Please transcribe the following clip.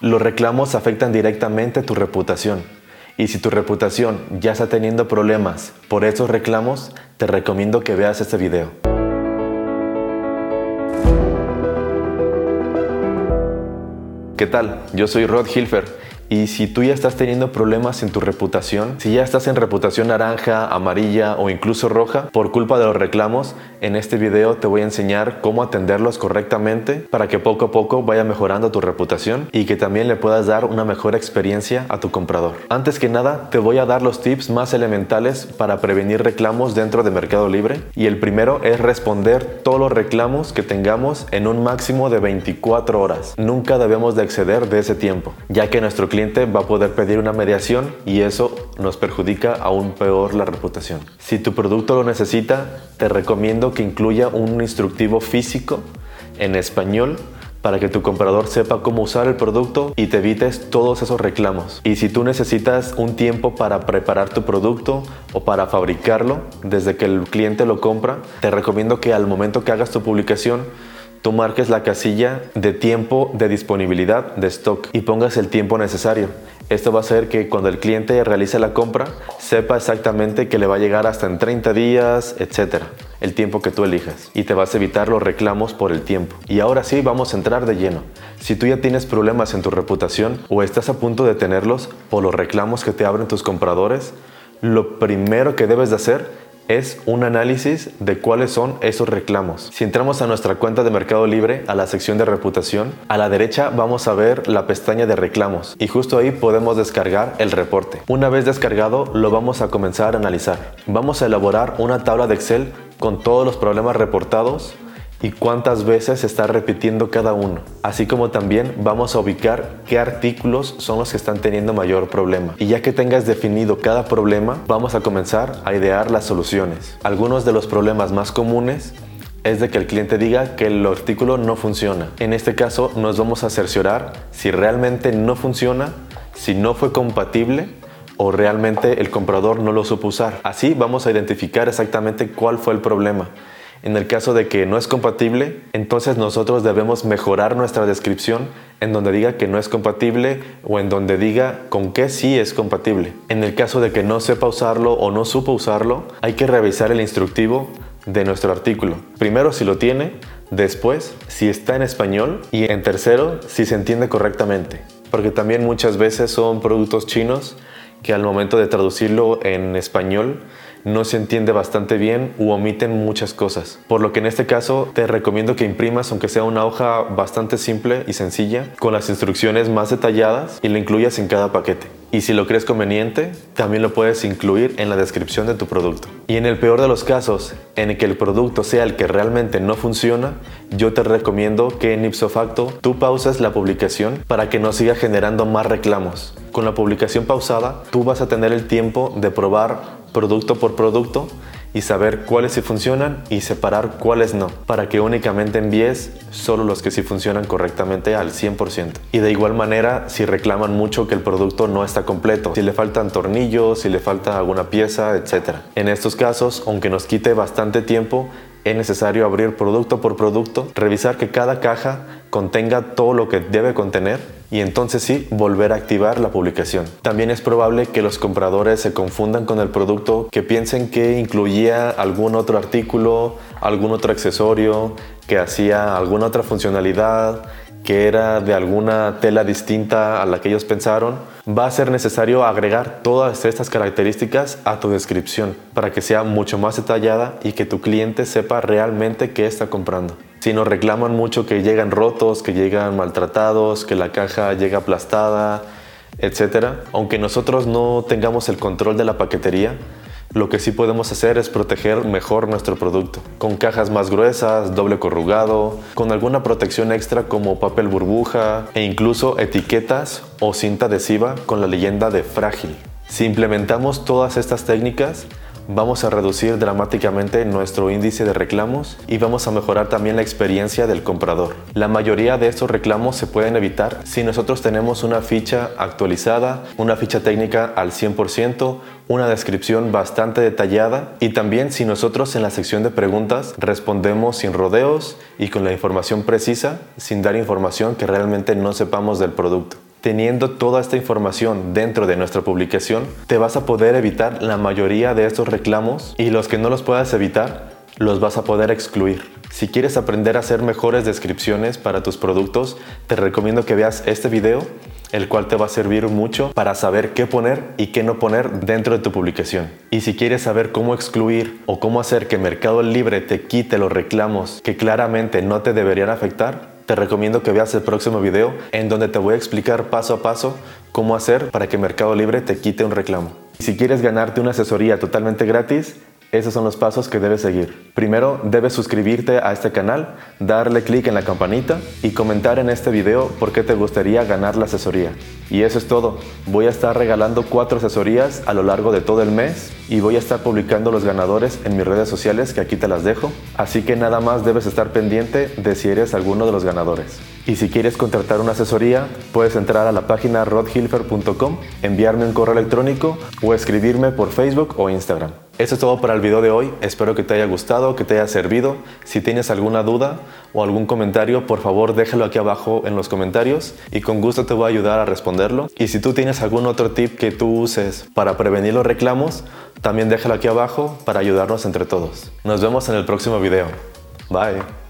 Los reclamos afectan directamente tu reputación. Y si tu reputación ya está teniendo problemas por esos reclamos, te recomiendo que veas este video. ¿Qué tal? Yo soy Rod Hilfer y si tú ya estás teniendo problemas en tu reputación, si ya estás en reputación naranja, amarilla o incluso roja por culpa de los reclamos, en este video te voy a enseñar cómo atenderlos correctamente para que poco a poco vaya mejorando tu reputación y que también le puedas dar una mejor experiencia a tu comprador. Antes que nada, te voy a dar los tips más elementales para prevenir reclamos dentro de Mercado Libre y el primero es responder todos los reclamos que tengamos en un máximo de 24 horas. Nunca debemos de exceder de ese tiempo, ya que nuestro cliente va a poder pedir una mediación y eso nos perjudica aún peor la reputación. Si tu producto lo necesita, te recomiendo que incluya un instructivo físico en español para que tu comprador sepa cómo usar el producto y te evites todos esos reclamos. Y si tú necesitas un tiempo para preparar tu producto o para fabricarlo, desde que el cliente lo compra, te recomiendo que al momento que hagas tu publicación, tú marques la casilla de tiempo de disponibilidad de stock y pongas el tiempo necesario. Esto va a hacer que cuando el cliente realice la compra sepa exactamente que le va a llegar hasta en 30 días, etcétera, el tiempo que tú elijas y te vas a evitar los reclamos por el tiempo. Y ahora sí, vamos a entrar de lleno. Si tú ya tienes problemas en tu reputación o estás a punto de tenerlos por los reclamos que te abren tus compradores, lo primero que debes de hacer es un análisis de cuáles son esos reclamos. Si entramos a nuestra cuenta de Mercado Libre, a la sección de reputación, a la derecha vamos a ver la pestaña de reclamos y justo ahí podemos descargar el reporte. Una vez descargado, lo vamos a comenzar a analizar. Vamos a elaborar una tabla de Excel con todos los problemas reportados y cuántas veces está repitiendo cada uno. Así como también vamos a ubicar qué artículos son los que están teniendo mayor problema. Y ya que tengas definido cada problema, vamos a comenzar a idear las soluciones. Algunos de los problemas más comunes es de que el cliente diga que el artículo no funciona. En este caso nos vamos a cerciorar si realmente no funciona, si no fue compatible o realmente el comprador no lo supo usar. Así vamos a identificar exactamente cuál fue el problema en el caso de que no es compatible, entonces nosotros debemos mejorar nuestra descripción en donde diga que no es compatible o en donde diga con qué sí es compatible. En el caso de que no sepa usarlo o no supo usarlo, hay que revisar el instructivo de nuestro artículo. Primero si lo tiene, después si está en español y en tercero si se entiende correctamente. Porque también muchas veces son productos chinos que al momento de traducirlo en español no se entiende bastante bien u omiten muchas cosas. Por lo que en este caso te recomiendo que imprimas aunque sea una hoja bastante simple y sencilla con las instrucciones más detalladas y la incluyas en cada paquete. Y si lo crees conveniente, también lo puedes incluir en la descripción de tu producto. Y en el peor de los casos, en el que el producto sea el que realmente no funciona, yo te recomiendo que en ipso facto tú pauses la publicación para que no siga generando más reclamos. Con la publicación pausada, tú vas a tener el tiempo de probar producto por producto y saber cuáles sí funcionan y separar cuáles no, para que únicamente envíes solo los que sí funcionan correctamente al 100%. Y de igual manera, si reclaman mucho que el producto no está completo, si le faltan tornillos, si le falta alguna pieza, etc. En estos casos, aunque nos quite bastante tiempo, es necesario abrir producto por producto, revisar que cada caja contenga todo lo que debe contener y entonces sí volver a activar la publicación. También es probable que los compradores se confundan con el producto, que piensen que incluía algún otro artículo, algún otro accesorio, que hacía alguna otra funcionalidad, que era de alguna tela distinta a la que ellos pensaron, va a ser necesario agregar todas estas características a tu descripción para que sea mucho más detallada y que tu cliente sepa realmente qué está comprando. Si nos reclaman mucho que llegan rotos, que llegan maltratados, que la caja llega aplastada, etc., aunque nosotros no tengamos el control de la paquetería, lo que sí podemos hacer es proteger mejor nuestro producto, con cajas más gruesas, doble corrugado, con alguna protección extra como papel burbuja e incluso etiquetas o cinta adhesiva con la leyenda de frágil. Si implementamos todas estas técnicas, vamos a reducir dramáticamente nuestro índice de reclamos y vamos a mejorar también la experiencia del comprador. La mayoría de estos reclamos se pueden evitar si nosotros tenemos una ficha actualizada, una ficha técnica al 100%, una descripción bastante detallada y también si nosotros en la sección de preguntas respondemos sin rodeos y con la información precisa, sin dar información que realmente no sepamos del producto. Teniendo toda esta información dentro de nuestra publicación, te vas a poder evitar la mayoría de estos reclamos y los que no los puedas evitar, los vas a poder excluir. Si quieres aprender a hacer mejores descripciones para tus productos, te recomiendo que veas este video, el cual te va a servir mucho para saber qué poner y qué no poner dentro de tu publicación. Y si quieres saber cómo excluir o cómo hacer que Mercado Libre te quite los reclamos que claramente no te deberían afectar, te recomiendo que veas el próximo video en donde te voy a explicar paso a paso cómo hacer para que Mercado Libre te quite un reclamo. Si quieres ganarte una asesoría totalmente gratis, esos son los pasos que debes seguir. Primero, debes suscribirte a este canal, darle clic en la campanita y comentar en este video por qué te gustaría ganar la asesoría. Y eso es todo. Voy a estar regalando cuatro asesorías a lo largo de todo el mes y voy a estar publicando los ganadores en mis redes sociales que aquí te las dejo. Así que nada más debes estar pendiente de si eres alguno de los ganadores. Y si quieres contratar una asesoría, puedes entrar a la página rodhilfer.com, enviarme un correo electrónico o escribirme por Facebook o Instagram. Eso es todo para el video de hoy. Espero que te haya gustado, que te haya servido. Si tienes alguna duda o algún comentario, por favor déjalo aquí abajo en los comentarios y con gusto te voy a ayudar a responderlo. Y si tú tienes algún otro tip que tú uses para prevenir los reclamos, también déjalo aquí abajo para ayudarnos entre todos. Nos vemos en el próximo video. Bye.